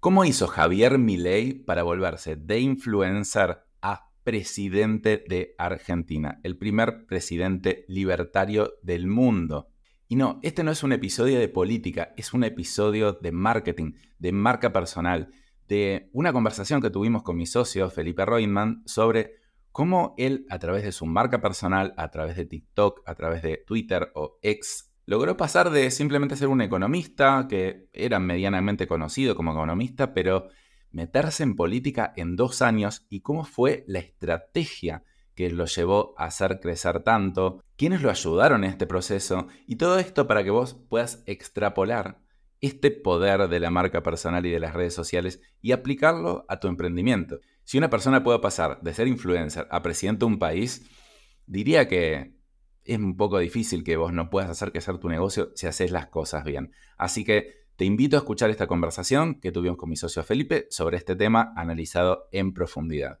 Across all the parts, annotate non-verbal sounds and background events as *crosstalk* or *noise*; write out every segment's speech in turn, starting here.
¿Cómo hizo Javier Milei para volverse de influencer a presidente de Argentina? El primer presidente libertario del mundo. Y no, este no es un episodio de política, es un episodio de marketing, de marca personal, de una conversación que tuvimos con mi socio Felipe Reutemann sobre cómo él, a través de su marca personal, a través de TikTok, a través de Twitter o X, logró pasar de simplemente ser un economista, que era medianamente conocido como economista, pero meterse en política en dos años y cómo fue la estrategia que lo llevó a hacer crecer tanto, quiénes lo ayudaron en este proceso y todo esto para que vos puedas extrapolar este poder de la marca personal y de las redes sociales y aplicarlo a tu emprendimiento. Si una persona puede pasar de ser influencer a presidente de un país, diría que es un poco difícil que vos no puedas hacer crecer tu negocio si haces las cosas bien. Así que te invito a escuchar esta conversación que tuvimos con mi socio Felipe sobre este tema analizado en profundidad.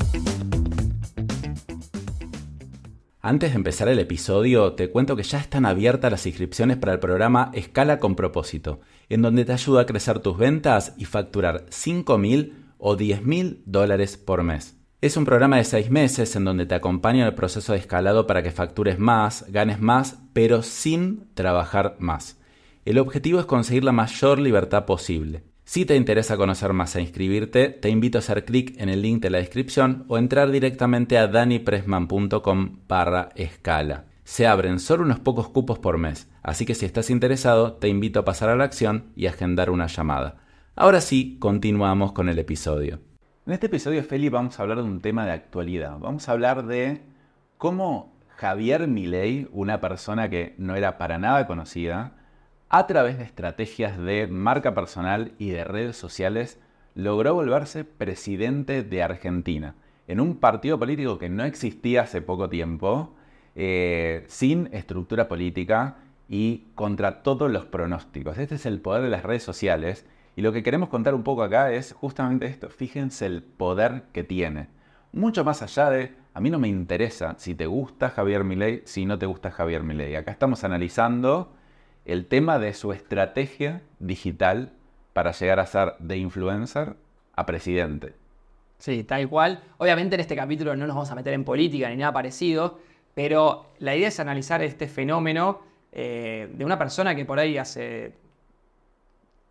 Antes de empezar el episodio, te cuento que ya están abiertas las inscripciones para el programa Escala con propósito, en donde te ayuda a crecer tus ventas y facturar 5 mil o 10 mil dólares por mes. Es un programa de 6 meses en donde te acompaña en el proceso de escalado para que factures más, ganes más, pero sin trabajar más. El objetivo es conseguir la mayor libertad posible. Si te interesa conocer más e inscribirte, te invito a hacer clic en el link de la descripción o entrar directamente a danipresman.com barra escala. Se abren solo unos pocos cupos por mes, así que si estás interesado, te invito a pasar a la acción y agendar una llamada. Ahora sí, continuamos con el episodio. En este episodio, Feli, vamos a hablar de un tema de actualidad. Vamos a hablar de cómo Javier Milei, una persona que no era para nada conocida, a través de estrategias de marca personal y de redes sociales, logró volverse presidente de Argentina, en un partido político que no existía hace poco tiempo, eh, sin estructura política y contra todos los pronósticos. Este es el poder de las redes sociales y lo que queremos contar un poco acá es justamente esto, fíjense el poder que tiene. Mucho más allá de, a mí no me interesa si te gusta Javier Milei, si no te gusta Javier Milei. Acá estamos analizando el tema de su estrategia digital para llegar a ser de influencer a presidente. Sí, tal cual. Obviamente en este capítulo no nos vamos a meter en política ni nada parecido, pero la idea es analizar este fenómeno eh, de una persona que por ahí hace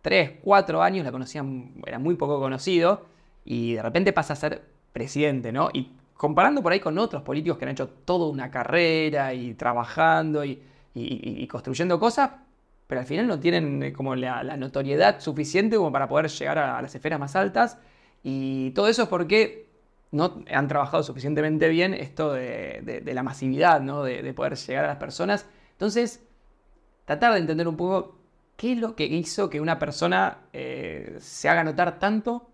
3, 4 años la conocían, era muy poco conocido, y de repente pasa a ser presidente, ¿no? Y comparando por ahí con otros políticos que han hecho toda una carrera y trabajando y y, construyendo cosas, pero al final no tienen eh, como la, notoriedad suficiente como para poder llegar a, las esferas más altas. Y todo eso es porque no han trabajado suficientemente bien esto de, la masividad, ¿no? de, poder llegar a las personas. Entonces, tratar de entender un poco qué es lo que hizo que una persona eh, se haga notar tanto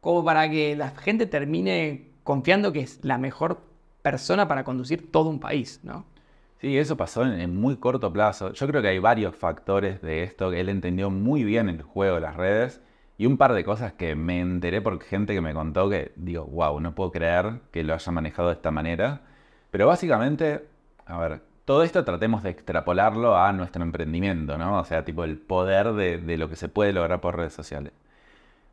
como para que la gente termine confiando que es la mejor persona para conducir todo un país, ¿no? Sí, eso pasó en, muy corto plazo. Yo creo que hay varios factores de esto que él entendió muy bien el juego de las redes y un par de cosas que me enteré por gente que me contó que digo, wow, no puedo creer que lo haya manejado de esta manera. Pero básicamente, a ver, todo esto tratemos de extrapolarlo a nuestro emprendimiento, ¿no? O sea, tipo el poder de, lo que se puede lograr por redes sociales.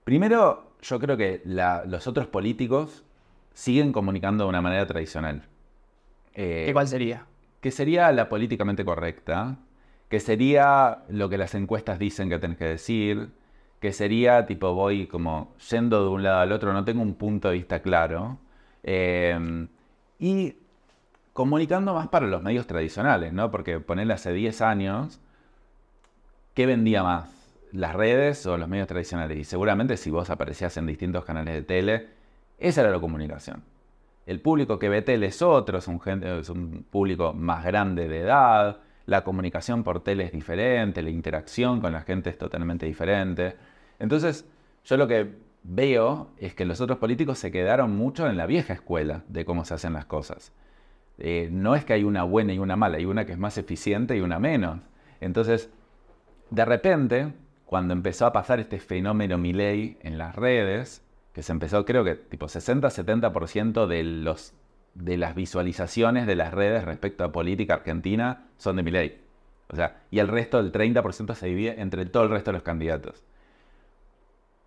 Primero, yo creo que los otros políticos siguen comunicando de una manera tradicional. Eh, ¿Qué cuál sería? Que sería la políticamente correcta, que sería lo que las encuestas dicen que tenés que decir, que sería tipo voy como yendo de un lado al otro, no tengo un punto de vista claro, em, y comunicando más para los medios tradicionales, ¿no? Porque ponerle hace 10 años, ¿qué vendía más? ¿Las redes o los medios tradicionales? Y seguramente si vos aparecías en distintos canales de tele, esa era la comunicación. El público que ve tele es otro, es un, público más grande de edad, la comunicación por tele es diferente, la interacción con la gente es totalmente diferente. Entonces, yo lo que veo es que los otros políticos se quedaron mucho en la vieja escuela de cómo se hacen las cosas. Eh, no es que hay una buena y una mala, hay una que es más eficiente y una menos. Entonces, de repente, cuando empezó a pasar este fenómeno Milei en las redes, que se empezó, creo que tipo 60-70% de, de las visualizaciones de las redes respecto a política argentina son de Milei. O sea, y el resto del 30% se divide entre todo el resto de los candidatos.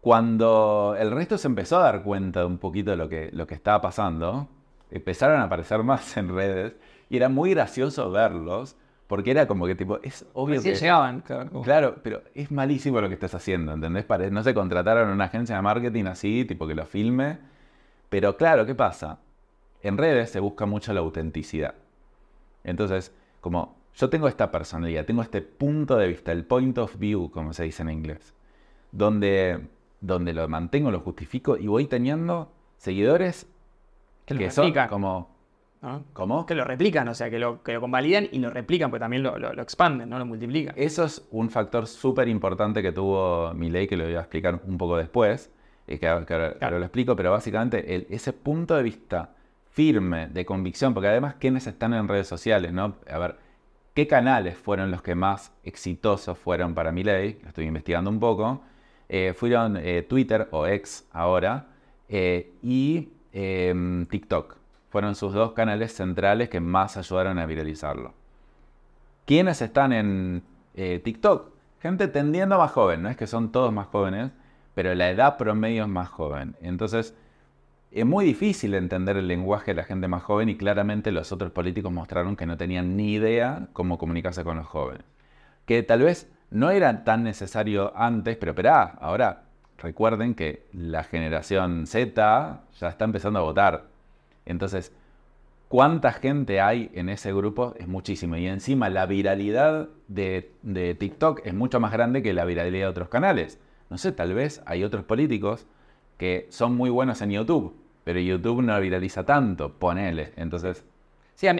Cuando el resto se empezó a dar cuenta de un poquito de lo que, lo que estaba pasando, empezaron a aparecer *laughs* más en redes y era muy gracioso verlos porque era como que tipo, es obvio que... llegaban, claro. Claro, pero es malísimo lo que estás haciendo, ¿entendés? No se contrataron una agencia de marketing así, tipo que lo filme. Pero claro, ¿qué pasa? En redes se busca mucho la autenticidad. Entonces, como yo tengo esta personalidad, tengo este punto de vista, el point of view, como se dice en inglés, donde, donde lo mantengo, lo justifico y voy teniendo seguidores que, que son como ¿Cómo? Que lo replican, o sea, que lo, que lo convalidan y lo replican, pero también lo, expanden, ¿no? Lo multiplican. Eso es un factor súper importante que tuvo mi ley, que lo voy a explicar un poco después, y que, ahora, lo explico, pero básicamente ese punto de vista firme, de convicción, porque además, ¿quiénes están en redes sociales, no? A ver, ¿qué canales fueron los que más exitosos fueron para mi ley? Lo estoy investigando un poco. Eh, fueron eh, Twitter o X ahora eh, y em, TikTok fueron sus dos canales centrales que más ayudaron a viralizarlo. ¿Quiénes están en eh, TikTok? Gente tendiendo más joven, no es que son todos más jóvenes, pero la edad promedio es más joven. Entonces, es muy difícil entender el lenguaje de la gente más joven y claramente los otros políticos mostraron que no tenían ni idea cómo comunicarse con los jóvenes. Que tal vez no era tan necesario antes, pero espera, ahora recuerden que la generación Z ya está empezando a votar. Entonces, ¿cuánta gente hay en ese grupo? Es muchísimo. Y encima la viralidad de, TikTok es mucho más grande que la viralidad de otros canales. No sé, tal vez hay otros políticos que son muy buenos en YouTube, pero YouTube no viraliza tanto, ponele. Entonces... Sí, a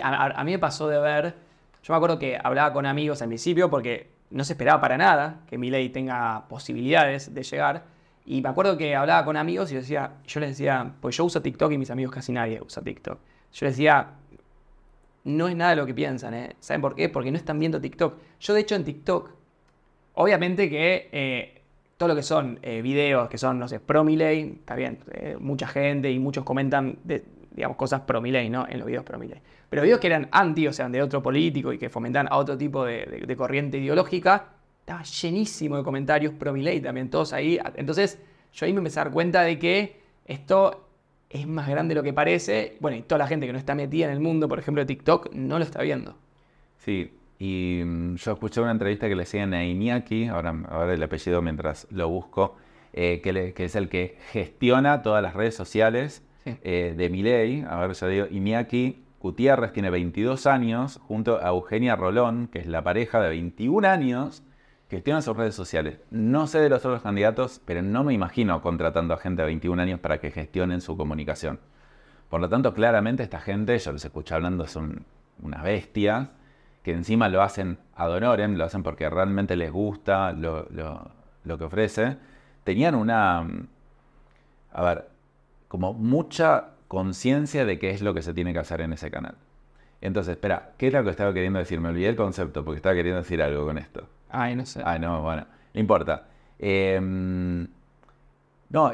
mí, me pasó de ver, yo me acuerdo que hablaba con amigos al principio porque no se esperaba para nada que mi ley tenga posibilidades de llegar. Y me acuerdo que hablaba con amigos y decía, yo les decía, pues yo uso TikTok y mis amigos casi nadie usa TikTok. Yo les decía, no es nada lo que piensan, ¿eh? ¿Saben por qué? Porque no están viendo TikTok. Yo de hecho en TikTok, obviamente que eh, todo lo que son eh, videos que son, no sé, pro Miley, está bien, eh, mucha gente y muchos comentan, de, digamos, cosas pro Miley, ¿no? En los videos pro Miley. Pero videos que eran anti, o sea, de otro político y que fomentan a otro tipo de corriente ideológica, estaba llenísimo de comentarios pro ley también, todos ahí. Entonces yo ahí me empecé a dar cuenta de que esto es más grande de lo que parece. Bueno, y toda la gente que no está metida en el mundo, por ejemplo, de TikTok, no lo está viendo. Sí, y mm, yo escuché una entrevista que le hacían a Iñaki, ahora, ahora el apellido mientras lo busco, eh, que, es el que gestiona todas las redes sociales eh, de Miley. A ver, yo digo, Iñaki Gutiérrez tiene 22 años, junto a Eugenia Rolón, que es la pareja de 21 años, Gestionan sus redes sociales. No sé de los otros candidatos, pero no me imagino contratando a gente de 21 años para que gestionen su comunicación. Por lo tanto, claramente esta gente, yo los escucho hablando, son unas bestias, que encima lo hacen ad honorem, lo hacen porque realmente les gusta lo, que ofrece. Tenían una, a ver, como mucha conciencia de qué es lo que se tiene que hacer en ese canal. Entonces, espera, ¿qué es lo que estaba queriendo decir? Me olvidé el concepto porque estaba queriendo decir algo con esto. Ay, no sé. Ay, no, bueno, no importa. Em, no,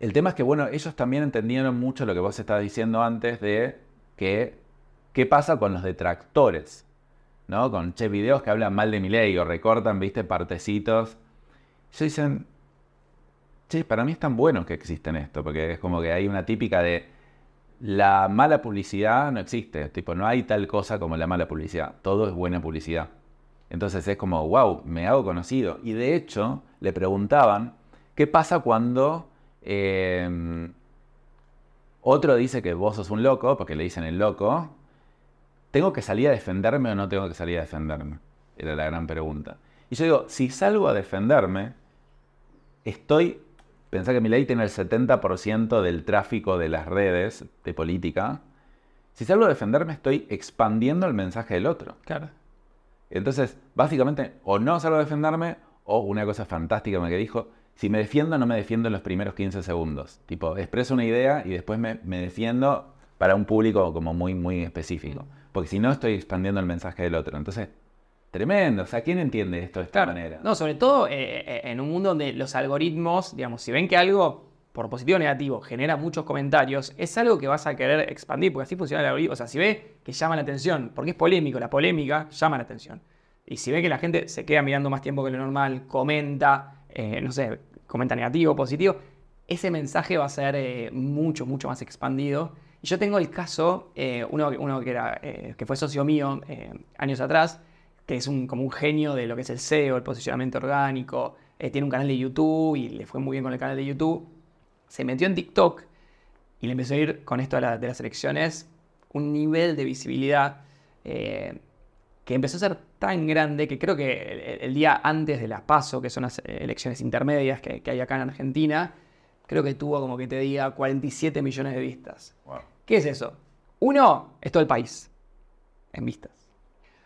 el tema es que, bueno, ellos también entendieron mucho lo que vos estabas diciendo antes de que, ¿qué pasa con los detractores? ¿No? Con, che, videos que hablan mal de mi ley o recortan, viste, partecitos. Ellos dicen, che, para mí es tan bueno que existen esto, porque es como que hay una típica de la mala publicidad no existe, tipo, no hay tal cosa como la mala publicidad, todo es buena publicidad. Entonces es como, wow, me hago conocido. Y de hecho, le preguntaban, ¿qué pasa cuando em, otro dice que vos sos un loco, porque le dicen el loco? ¿Tengo que salir a defenderme o no tengo que salir a defenderme? Era la gran pregunta. Y yo digo, si salgo a defenderme, estoy... Pensá que mi ley tiene el 70% del tráfico de las redes de política. Si salgo a defenderme, estoy expandiendo el mensaje del otro. Claro. Entonces, básicamente, o no salgo a defenderme, o una cosa fantástica que dijo, si me defiendo, no me defiendo en los primeros 15 segundos. Tipo, expreso una idea y después me, me defiendo para un público como muy, muy específico. Porque si no, estoy expandiendo el mensaje del otro. Entonces, tremendo. O sea, ¿quién entiende esto de esta manera? No, sobre todo eh, eh, en un mundo donde los algoritmos, digamos, si ven que algo por positivo o negativo, genera muchos comentarios, es algo que vas a querer expandir, porque así funciona el algoritmo. O sea, si ve que llama la atención, porque es polémico, la polémica llama la atención. Y si ve que la gente se queda mirando más tiempo que lo normal, comenta, eh, no sé, comenta negativo, positivo, ese mensaje va a ser eh, mucho, mucho más expandido. Y yo tengo el caso, eh, uno, uno, que, era, que fue socio mío años atrás, que es un, como un genio de lo que es el SEO, el posicionamiento orgánico, tiene un canal de YouTube y le fue muy bien con el canal de YouTube se metió en TikTok y le empezó a ir con esto de, las elecciones un nivel de visibilidad eh, que empezó a ser tan grande que creo que el, día antes de las PASO, que son las elecciones intermedias que, hay acá en Argentina, creo que tuvo como que te diga 47 millones de vistas. ¿Qué es eso? Uno, es todo el país en vistas.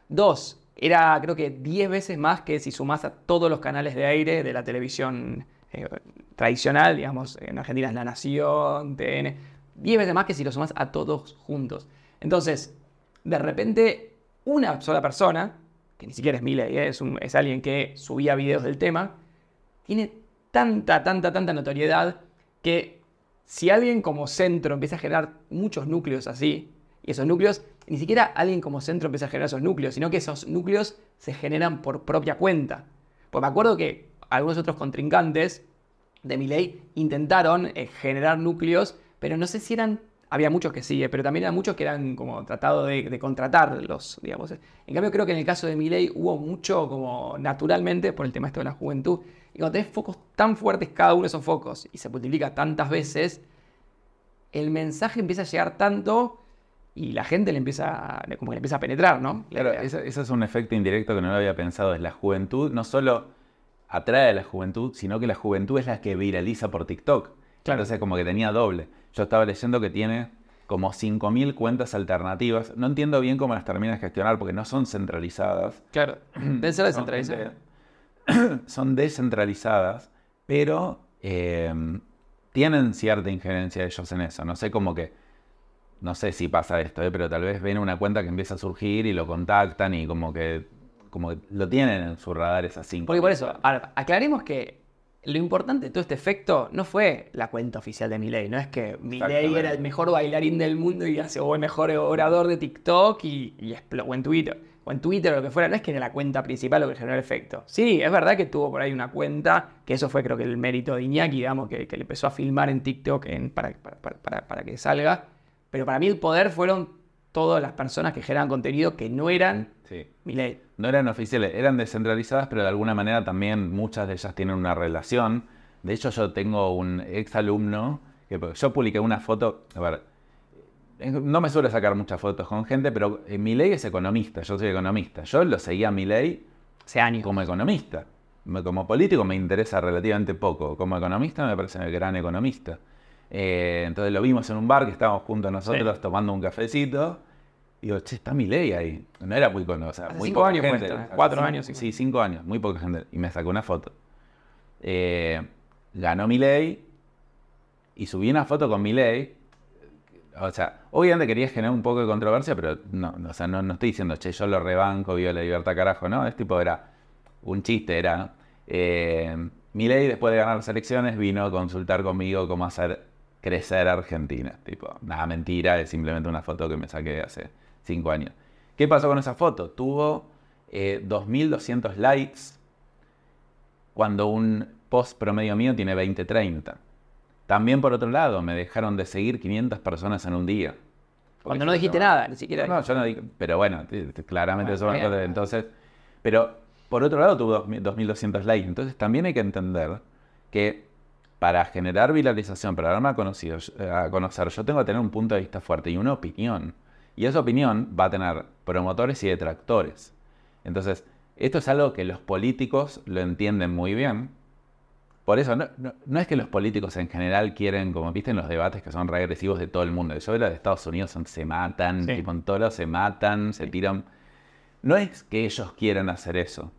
Dos, era creo que 10 veces más que si sumás a todos los canales de aire de la televisión eh, tradicional, digamos, en Argentina es La Nación, TN, 10 veces más que si lo sumas a todos juntos. Entonces, de repente, una sola persona, que ni siquiera es Miley, ¿eh? es, es alguien que subía videos del tema, tiene tanta, tanta, tanta notoriedad que si alguien como centro empieza a generar muchos núcleos así, y esos núcleos, ni siquiera alguien como centro empieza a generar esos núcleos, sino que esos núcleos se generan por propia cuenta. Pues me acuerdo que algunos otros contrincantes de Milei intentaron eh, generar núcleos, pero no sé si eran, había muchos que sí, eh, pero también eran muchos que eran como tratado de, contratarlos, digamos. En cambio creo que en el caso de Milei hubo mucho como naturalmente por el tema esto de la juventud. Y cuando tenés focos tan fuertes cada uno de esos focos y se multiplica tantas veces, el mensaje empieza a llegar tanto y la gente le empieza, como que le empieza a penetrar, ¿no? Claro, ese, es un efecto indirecto que no lo había pensado. Es la juventud, no solo atrae a la juventud, sino que la juventud es la que viraliza por TikTok. Claro. Entonces como que tenía doble. Yo estaba leyendo que tiene como 5.000 cuentas alternativas. No entiendo bien cómo las termina de gestionar porque no son centralizadas. Claro, *clears throat* deben ser descentralizadas. *clears throat* Son descentralizadas, pero em, tienen cierta injerencia ellos en eso. No sé cómo que... No sé si pasa esto, ¿eh? pero tal vez ven una cuenta que empieza a surgir y lo contactan y como que como lo tienen en sus radares así. Porque por eso, aclaremos que lo importante de todo este efecto no fue la cuenta oficial de Milei, no es que Milei era el mejor bailarín del mundo y hace, o el mejor orador de TikTok y, y o en Twitter, o en Twitter o lo que fuera, no es que era la cuenta principal lo que generó el efecto. Sí, es verdad que tuvo por ahí una cuenta, que eso fue creo que el mérito de Iñaki, digamos, que, le empezó a filmar en TikTok para, para que salga, pero para mí el poder fueron todas las personas que generan contenido que no eran sí. Milei. No eran oficiales, eran descentralizadas, pero de alguna manera también muchas de ellas tienen una relación. De hecho, yo tengo un ex alumno que yo publiqué una foto. A ver, no me suele sacar muchas fotos con gente, pero eh, Milei es economista, yo soy economista. Yo lo seguía a Milei como economista. Como político me interesa relativamente poco. Como economista me parece un gran economista. Eh, entonces lo vimos en un bar que estábamos juntos nosotros tomando un cafecito. Y digo, che, está mi ley ahí. No era muy conocido. muy cinco años gente. cuatro años. Sí, cinco años, muy poca gente. Y me sacó una foto. Eh, ganó mi ley y subí una foto con mi ley. O sea, obviamente quería generar un poco de controversia, pero no, o sea, no, estoy diciendo, che, yo lo rebanco, vivo la libertad, carajo, no. Es tipo, era un chiste, era. Eh, mi ley, después de ganar las elecciones, vino a consultar conmigo cómo hacer crecer Argentina. Tipo, nada, mentira, es simplemente una foto que me saqué hace cinco años. ¿Qué pasó con esa foto? Tuvo 2.200 eh, likes cuando un post promedio mío tiene 20, 30. También por otro lado, me dejaron de seguir 500 personas en un día. Cuando no dijiste nada, ni siquiera. No, yo no dije, pero bueno, claramente eso entonces, pero por otro lado tuvo 2.200 likes, entonces también hay que entender que para generar viralización, para darme a, conocido, a conocer, yo tengo que tener un punto de vista fuerte y una opinión. Y esa opinión va a tener promotores y detractores. Entonces, esto es algo que los políticos lo entienden muy bien. Por eso, no, es que los políticos en general quieren, como viste en los debates que son regresivos de todo el mundo. Yo veo de Estados Unidos se matan, tipo en todos se matan, se tiran. No es que ellos quieran hacer eso.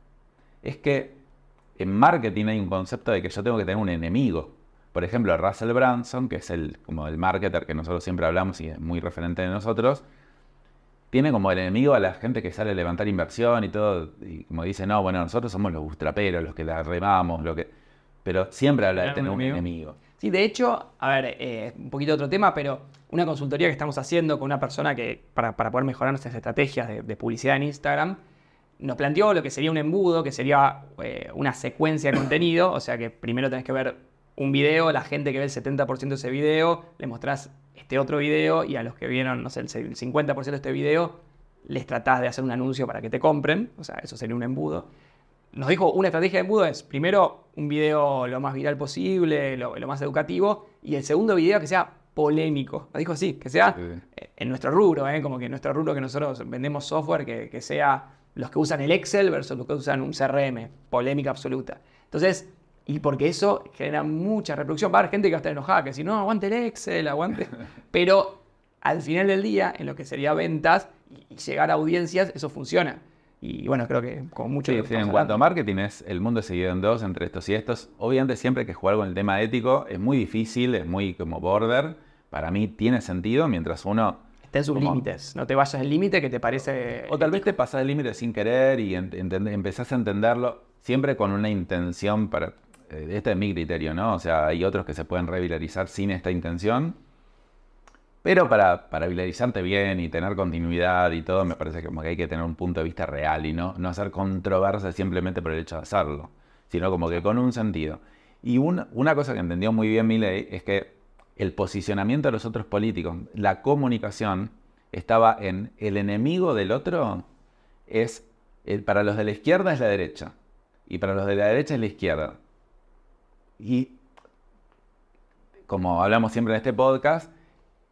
Es que en marketing hay un concepto de que yo tengo que tener un enemigo. Por ejemplo, Russell Branson, que es el, como el marketer que nosotros siempre hablamos y es muy referente de nosotros, tiene como el enemigo a la gente que sale a levantar inversión y todo, y como dice, no, bueno, nosotros somos los bustraperos, los que la remamos, lo que... Pero siempre habla de tener un enemigo. Sí, de hecho, a ver, eh, un poquito otro tema, pero una consultoría que estamos haciendo con una persona que, para, poder mejorar nuestras estrategias de, publicidad en Instagram, nos planteó lo que sería un embudo, que sería eh, una secuencia de *coughs* contenido, o sea que primero tenés que ver un video, la gente que ve el 70% de ese video, le mostrás este otro video y a los que vieron, no sé, el 50% de este video, les tratás de hacer un anuncio para que te compren, o sea, eso sería un embudo. Nos dijo, una estrategia de embudo es, primero, un video lo más viral posible, lo, más educativo, y el segundo video que sea polémico. Nos dijo así, que sea en nuestro rubro, ¿eh? como que en nuestro rubro que nosotros vendemos software, que, que sea los que usan el Excel versus los que usan un CRM, polémica absoluta. Entonces, y porque eso genera mucha reproducción. Va a haber gente que va a estar enojada, que si no, aguante el Excel, aguante. *laughs* Pero al final del día, en lo que sería ventas y llegar a audiencias, eso funciona. Y bueno, creo que con mucho sí, En cuanto a marketing, es el mundo seguido en dos entre estos y estos. Obviamente, siempre que jugar con el tema ético es muy difícil, es muy como border. Para mí tiene sentido mientras uno. Está en sus límites. No te vayas al límite que te parece. O tal vez te pasas el límite sin querer y empezás a entenderlo siempre con una intención para eh, este es mi criterio, ¿no? O sea, hay otros que se pueden reviralizar sin esta intención. Pero para, para viralizarte bien y tener continuidad y todo, me parece que, como que hay que tener un punto de vista real y no, no hacer controversia simplemente por el hecho de hacerlo, sino como que con un sentido. Y una, una cosa que entendió muy bien Milley es que el posicionamiento de los otros políticos, la comunicación, estaba en el enemigo del otro es, para los de la izquierda es la derecha y para los de la derecha es la izquierda. Y como hablamos siempre en este podcast,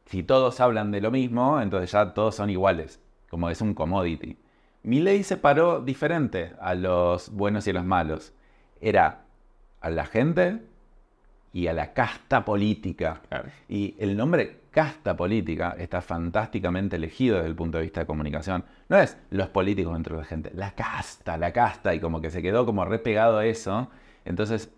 si todos hablan de lo mismo, entonces ya todos son iguales, como es un commodity. Mi ley separó diferente a los buenos y a los malos. Era a la gente y a la casta política. Y el nombre casta política está fantásticamente elegido desde el punto de vista de comunicación. No es los políticos dentro de la gente, la casta, la casta, y como que se quedó como repegado a eso. Entonces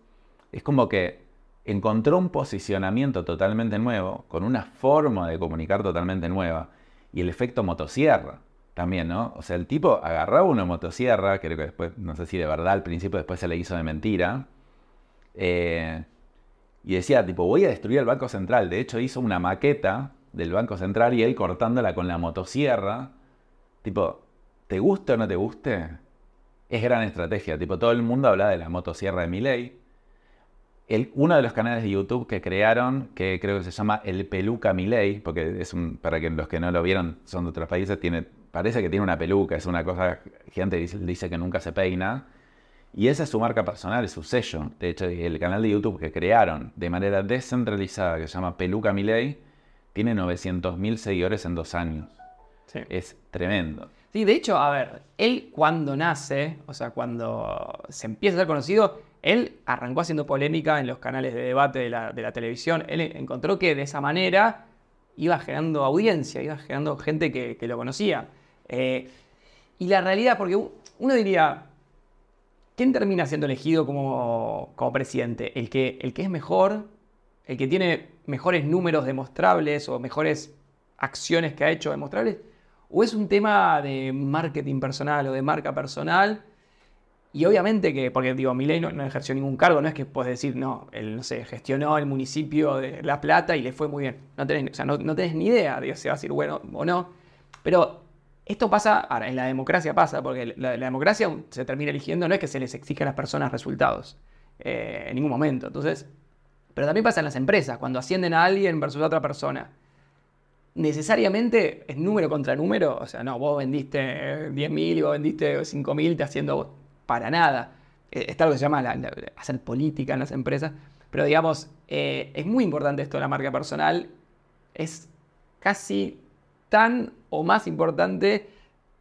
es como que encontró un posicionamiento totalmente nuevo, con una forma de comunicar totalmente nueva, y el efecto motosierra también, ¿no? O sea, el tipo agarraba una motosierra, creo que después, no sé si de verdad al principio después se le hizo de mentira, eh, y decía, tipo, voy a destruir el Banco Central. De hecho, hizo una maqueta del Banco Central y él cortándola con la motosierra. Tipo, ¿te guste o no te guste? Es gran estrategia. Tipo, todo el mundo habla de la motosierra de Milley uno de los canales de YouTube que crearon, que creo que se llama El Peluca Miley, porque es un, para que los que no lo vieron son de otros países, tiene, parece que tiene una peluca, es una cosa, gente dice, dice que nunca se peina. Y esa es su marca personal, es su sello. De hecho, el canal de YouTube que crearon de manera descentralizada, que se llama Peluca Miley, tiene 900.000 seguidores en dos años. Es tremendo. Sí, de hecho, a ver, él cuando nace, o sea, cuando se empieza a ser conocido, él arrancó haciendo polémica en los canales de debate de la, televisión. Él encontró que de esa manera iba generando audiencia, iba generando gente que, lo conocía. Eh, y la realidad, porque uno diría, ¿quién termina siendo elegido como, presidente? ¿El que, ¿El que es mejor? ¿El que tiene mejores números demostrables o mejores acciones que ha hecho demostrables? ¿O es un tema de marketing personal o de marca personal? Y obviamente que, porque digo, Milei no, no, ejerció ningún cargo, no es que puedes decir, no, él, no sé, gestionó el municipio de La Plata y le fue muy bien. No tenés, o sea, no, tenés ni idea de si va a decir bueno o no. Pero esto pasa, ahora, en la democracia pasa, porque la, democracia se termina eligiendo, no es que se les exija a las personas resultados, eh, en ningún momento. Entonces, pero también pasa en las empresas, cuando ascienden a alguien versus a otra persona. Necesariamente es número contra número, o sea, no, vos vendiste 10.000 y vos vendiste 5.000, te haciendo para nada. Eh, está lo que se llama hacer política en las empresas. Pero digamos, eh, es muy importante esto de la marca personal. Es casi tan o más importante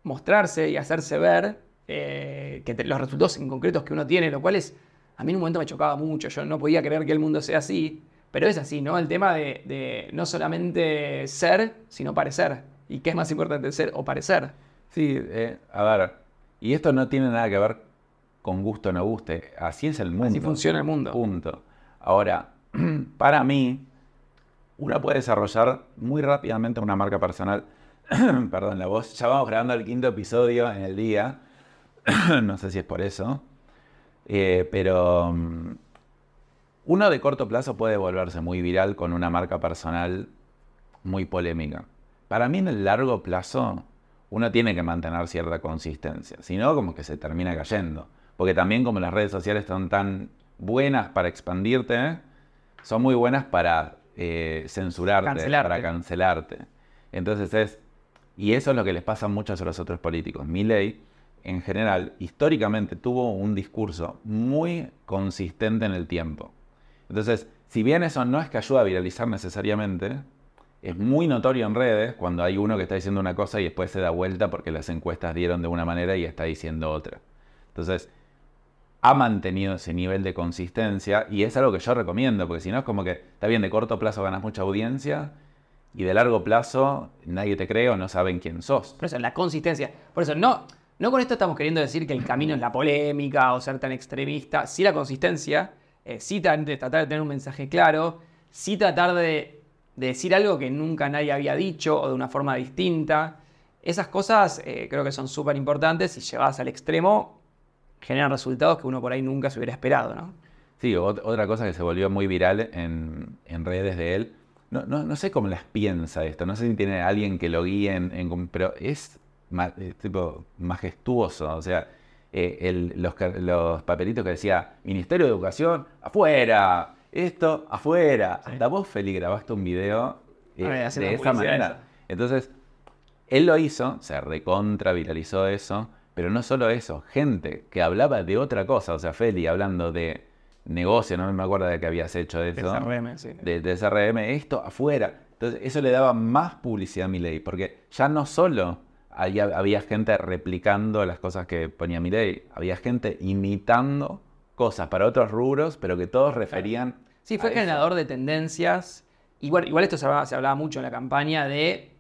mostrarse y hacerse ver eh, que los resultados en concretos que uno tiene, lo cual es, a mí en un momento me chocaba mucho, yo no podía creer que el mundo sea así, pero es así, ¿no? El tema de, de no solamente ser, sino parecer. ¿Y qué es más importante, ser o parecer? Sí, a ver, y esto no tiene nada que ver con gusto o no guste. Así es el mundo. Así funciona el mundo. Punto. Ahora, *clears throat* para mí, uno puede desarrollar muy rápidamente una marca personal. *clears throat* Perdón, la voz. Ya vamos grabando el quinto episodio en el día. *clears throat* no sé si es por eso. Eh, pero mm, uno de corto plazo puede volverse muy viral con una marca personal muy polémica. Para mí en el largo plazo uno tiene que mantener cierta consistencia, si no como que se termina cayendo. Porque también como las redes sociales son tan buenas para expandirte, son muy buenas para eh, censurarte, para cancelarte. Entonces es, y eso es lo que les pasa a muchos de los otros políticos. Milley, en general, históricamente tuvo un discurso muy consistente en el tiempo. Entonces, si bien eso no es que ayuda a viralizar necesariamente, es muy notorio en redes cuando hay uno que está diciendo una cosa y después se da vuelta porque las encuestas dieron de una manera y está diciendo otra. Entonces, ha mantenido ese nivel de consistencia y es algo que yo recomiendo, porque si no es como que, está bien, de corto plazo ganas mucha audiencia y de largo plazo nadie te cree o no saben quién sos. Por eso, la consistencia. Por eso, no, no con esto estamos queriendo decir que el camino es la polémica o ser tan extremista, sí la consistencia, eh, sí tratar de tener un mensaje claro, sí tratar de de decir algo que nunca nadie había dicho o de una forma distinta. Esas cosas eh, creo que son súper importantes y llevadas al extremo generan resultados que uno por ahí nunca se hubiera esperado, ¿no? Sí, otra cosa que se volvió muy viral en, redes de él, no, sé cómo las piensa esto, no sé si tiene alguien que lo guíe, en, pero es, tipo majestuoso, o sea, eh, los, los papelitos que decía Ministerio de Educación, afuera, esto afuera. Hasta vos, Feli, grabaste un video eh, de esa manera. Entonces, él lo hizo, se recontra viralizó eso, pero no solo eso, gente que hablaba de otra cosa, o sea, Feli hablando de negocio, no me acuerdo de qué habías hecho de eso. De sí. De, SRM, esto afuera. Entonces, eso le daba más publicidad a mi ley, porque ya no solo había, había gente replicando las cosas que ponía mi ley, había gente imitando cosas para otros rubros, pero que todos referían. Sí, fue generador de tendencias. Igual, igual esto se hablaba, mucho en la campaña de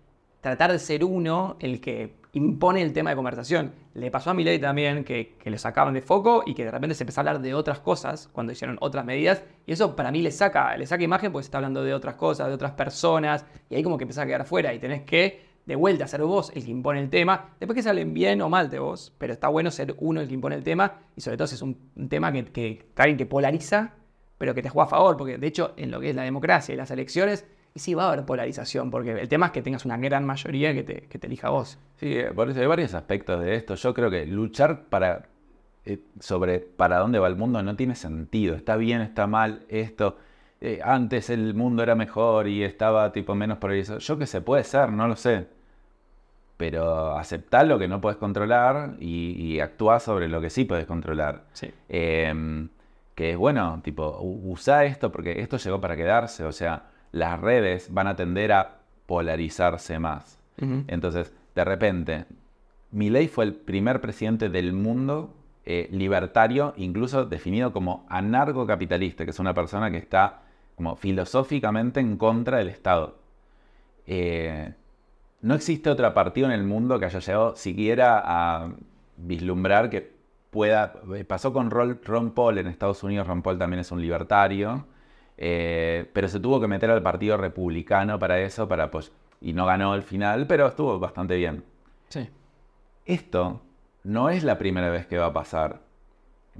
tratar de ser uno el que impone el tema de conversación. Le pasó a Milei también que, que lo sacaban de foco y que de repente se empezó a hablar de otras cosas cuando hicieron otras medidas. Y eso para mí le saca, le saca imagen porque se está hablando de otras cosas, de otras personas. Y ahí como que empieza a quedar afuera y tenés que de vuelta ser vos el que impone el tema. Después que salen bien o mal de vos, pero está bueno ser uno el que impone el tema y sobre todo si es un, tema que, que, que polariza, pero que te juega a favor, porque de hecho en lo que es la democracia y las elecciones, y sí va a haber polarización, porque el tema es que tengas una gran mayoría que te, que te elija vos. Sí, eh, por eso hay varios aspectos de esto. Yo creo que luchar para, eh, sobre para dónde va el mundo no tiene sentido. Está bien, está mal, esto. Eh, antes el mundo era mejor y estaba tipo menos polarizado. Yo que sé, puede ser, no lo sé pero aceptar lo que no puedes controlar y, y actúa sobre lo que sí puedes controlar. Em, que es bueno, tipo, usa esto porque esto llegó para quedarse, o sea, las redes van a tender a polarizarse más. Entonces, de repente, Milley fue el primer presidente del mundo eh, libertario, incluso definido como anarcocapitalista, que es una persona que está como filosóficamente en contra del Estado. Eh, no existe otro partido en el mundo que haya llegado siquiera a vislumbrar que pueda. Eh, pasó con Ron Paul en Estados Unidos, Ron Paul también es un libertario, eh, pero se tuvo que meter al Partido Republicano para eso, para pues, y no ganó al final, pero estuvo bastante bien. Sí. Esto no es la primera vez que va a pasar.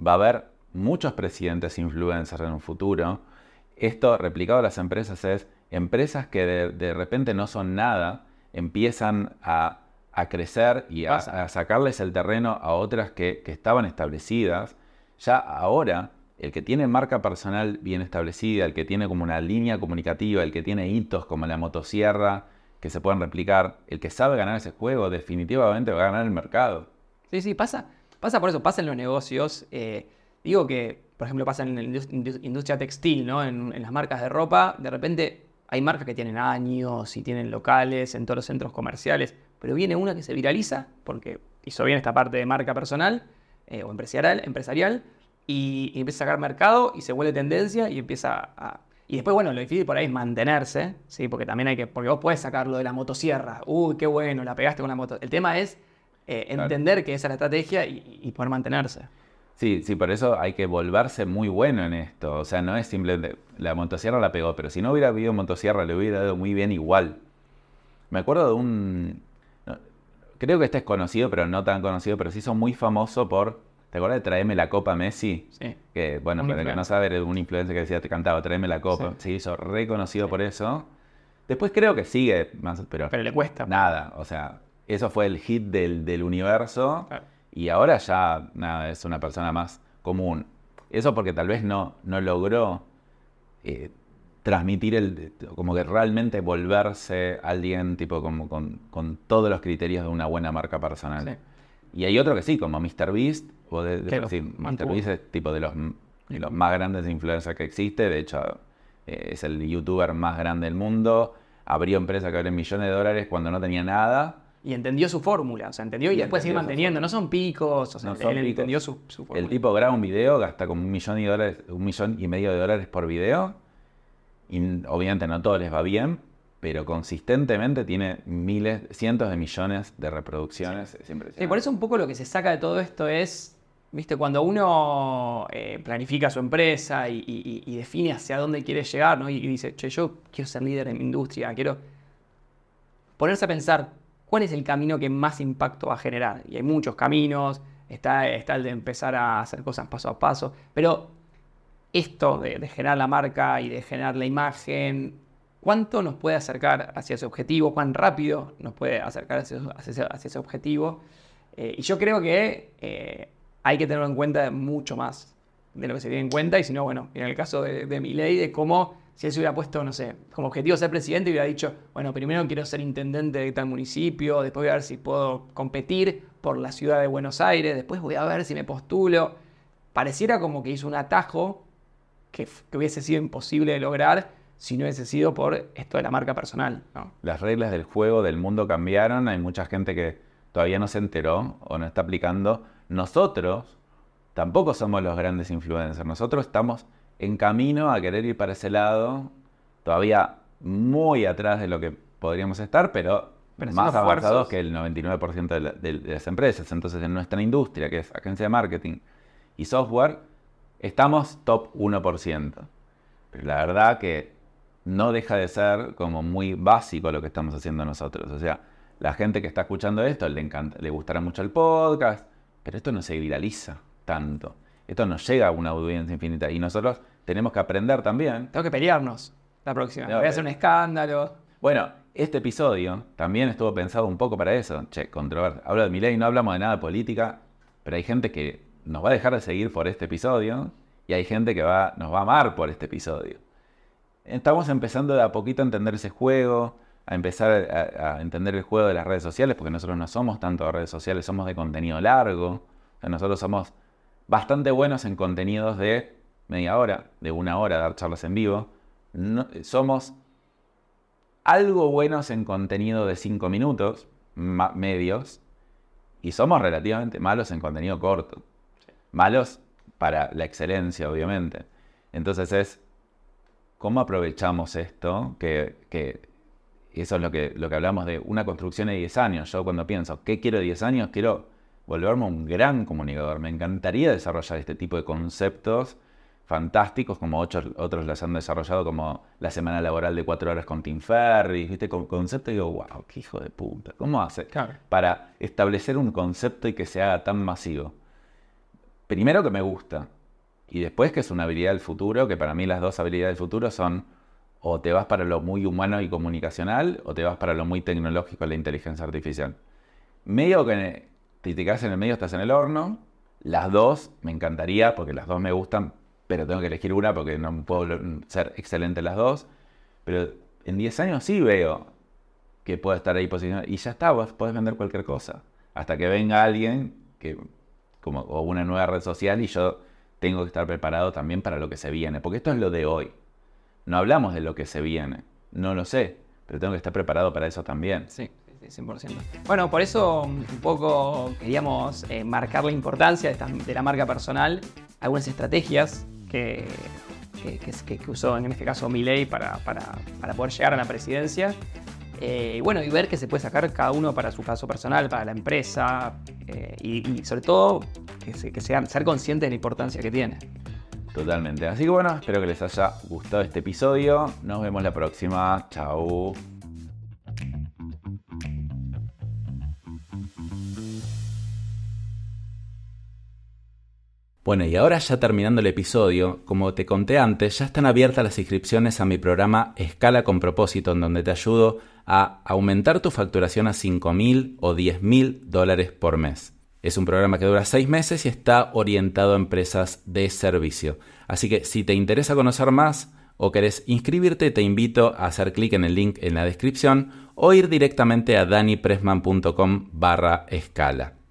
Va a haber muchos presidentes influencers en un futuro. Esto replicado a las empresas es empresas que de repente no son nada, empiezan a, crecer y a, sacarles el terreno a otras que, estaban establecidas, ya ahora el que tiene marca personal bien establecida, el que tiene como una línea comunicativa, el que tiene hitos como la motosierra que se pueden replicar, el que sabe ganar ese juego, definitivamente va a ganar el mercado. Sí, sí, pasa. Pasa por eso, pasa en los negocios. Eh, digo que, por ejemplo, pasa en la industria textil, ¿no? En, las marcas de ropa, de repente hay marcas que tienen años y tienen locales en todos los centros comerciales, pero viene una que se viraliza porque hizo bien esta parte de marca personal eh, o empresarial y, empieza a sacar mercado y se vuelve tendencia y empieza a... Y después, bueno, lo difícil por ahí es mantenerse, ¿sí? Porque también hay que... Porque vos puedes sacarlo de la motosierra. Uy, qué bueno, la pegaste con la moto. El tema es eh, entender que esa es la estrategia y, poder mantenerse. Sí, sí, por eso hay que volverse muy bueno en esto. O sea, no es simplemente la motosierra la pegó, pero si no hubiera habido motosierra le hubiera dado muy bien igual. Me acuerdo de un... Creo que este es conocido, pero no tan conocido, pero sí son muy famoso por... ¿Te acuerdas de Traeme la Copa Messi? Sí. Que, bueno, Un para el que no sabe, era un influencer que decía, te cantaba, Traeme la Copa. Sí. Se hizo reconocido por eso. Después creo que sigue más, pero, Pero le cuesta. nada. O sea, eso fue el hit del, del universo. Claro. Y ahora ya, nada, es una persona más común. Eso porque tal vez no, no logró eh, transmitir el, como que realmente volverse alguien tipo como con, con todos los criterios de una buena marca personal. Sí. Y hay otro que sí, como MrBeast, o de, de- sí, mantuvo. MrBeast es tipo de los, de los más grandes influencers que existe, de hecho eh, es el youtuber más grande del mundo, abrió empresa que vale millones de dólares cuando no tenía nada, Y entendió su fórmula, o sea, entendió y, Y después sigue manteniendo. No son picos, o sea, No él picos. entendió su, su fórmula. El tipo graba un video, gasta como un millón, y dólares, un millón y medio de dólares por video. Y obviamente no todo les va bien, pero consistentemente tiene miles, cientos de millones de reproducciones. Es impresionante. Sí, por eso un poco lo que se saca de todo esto es, viste, cuando uno eh, planifica su empresa y, define hacia dónde quiere llegar, ¿no? Y, dice, che, yo quiero ser líder en mi industria, quiero ponerse a pensar cuál es el camino que más impacto va a generar. Y hay muchos caminos, está, el de empezar a hacer cosas paso a paso, pero esto de, generar la marca y de generar la imagen, ¿cuánto nos puede acercar hacia ese objetivo? ¿Cuán rápido nos puede acercar hacia, hacia ese- hacia ese objetivo? Eh, y yo creo que eh, hay que tenerlo en cuenta mucho más de lo que se tiene en cuenta. Y si no, bueno, en el caso de, de Milei, de cómo si él se hubiera puesto, no sé, como objetivo ser presidente, hubiera dicho, bueno, primero quiero ser intendente de tal municipio, después voy a ver si puedo competir por la ciudad de Buenos Aires, después voy a ver si me postulo. Pareciera como que hizo un atajo que, hubiese sido imposible de lograr si no hubiese sido por esto de la marca personal. Las reglas del juego del mundo cambiaron, hay mucha gente que todavía no se enteró o no está aplicando. Nosotros tampoco somos los grandes influencers, nosotros estamos en camino a querer ir para ese lado, todavía muy atrás de lo que podríamos estar, pero, Pero más avanzados que el 99% de, la- de- de las empresas. Entonces, en nuestra industria, que es agencia de marketing y software, estamos top 1%. Pero la verdad que no deja de ser como muy básico lo que estamos haciendo nosotros. O sea, la gente que está escuchando esto le encanta, le gustará mucho el podcast, pero esto no se viraliza tanto. Esto no llega a una audiencia infinita y nosotros tenemos que aprender también. Tengo que pelearnos la próxima. No, voy a hacer un escándalo. Bueno, este episodio también estuvo pensado un poco para eso. Che, controversia. Hablo de mi ley, no hablamos de nada de política, pero hay gente que nos va a dejar de seguir por este episodio y hay gente que va, nos va a amar por este episodio. Estamos empezando de a poquito a entender ese juego, a empezar a, a entender el juego de las redes sociales, porque nosotros no somos tanto de redes sociales, somos de contenido largo. O sea, nosotros somos bastante buenos en contenidos de media hora, de una hora, dar charlas en vivo. No- somos algo buenos en contenido de 5 minutos, medios, y somos relativamente malos en contenido corto. Malos para la excelencia, obviamente. Entonces es, ¿cómo aprovechamos esto? Que, que eso es lo que, lo que hablamos de una construcción de 10 años. Yo cuando pienso, ¿qué quiero de 10 años? Quiero volverme un gran comunicador. Me encantaría desarrollar este tipo de conceptos fantásticos, como otros, otros las han desarrollado, como la semana laboral de 4 horas con Tim Ferriss, ¿viste? Con concepto y digo, wow, qué hijo de puta. ¿Cómo hace? Claro. para establecer un concepto y que se haga tan masivo. Primero que me gusta y después que es una habilidad del futuro, que para mí las dos habilidades del futuro son o te vas para lo muy humano y comunicacional o te vas para lo muy tecnológico, la inteligencia artificial. Medio que si te quedas en el medio estás en el horno, las dos me encantaría porque las dos me gustan, pero tengo que elegir una porque no puedo ser excelente en las dos. Pero en 10 años sí veo que puede estar ahí posicionado. Y ya está, vos podés vender cualquier cosa. Hasta que venga alguien que, como, o una nueva red social y yo tengo que estar preparado también para lo que se viene. Porque esto es lo de hoy. No hablamos de lo que se viene. No lo sé. Pero tengo que estar preparado para eso también. Sí, sí, sí, 100%. Bueno, por eso un poco queríamos eh, marcar la importancia de, la marca personal, algunas estrategias que, que, que- que- que usó en este caso Milei para, para, para poder llegar a la presidencia. Eh, bueno, y ver qué se puede sacar cada uno para su caso personal, para la empresa, eh, y, sobre todo que sean, ser conscientes de la importancia que tiene. Totalmente. Así que bueno, espero que les haya gustado este episodio. Nos vemos la próxima. Chao. Bueno, y ahora ya terminando el episodio, como te conté antes, ya están abiertas las inscripciones a mi programa Escala con propósito, en donde te ayudo a aumentar tu facturación a 5.000 o 10.000 dólares por mes. Es un programa que dura 6 meses y está orientado a empresas de servicio. Así que si te interesa conocer más o querés inscribirte, te invito a hacer clic en el link en la descripción o ir directamente a danipressman.com barra escala.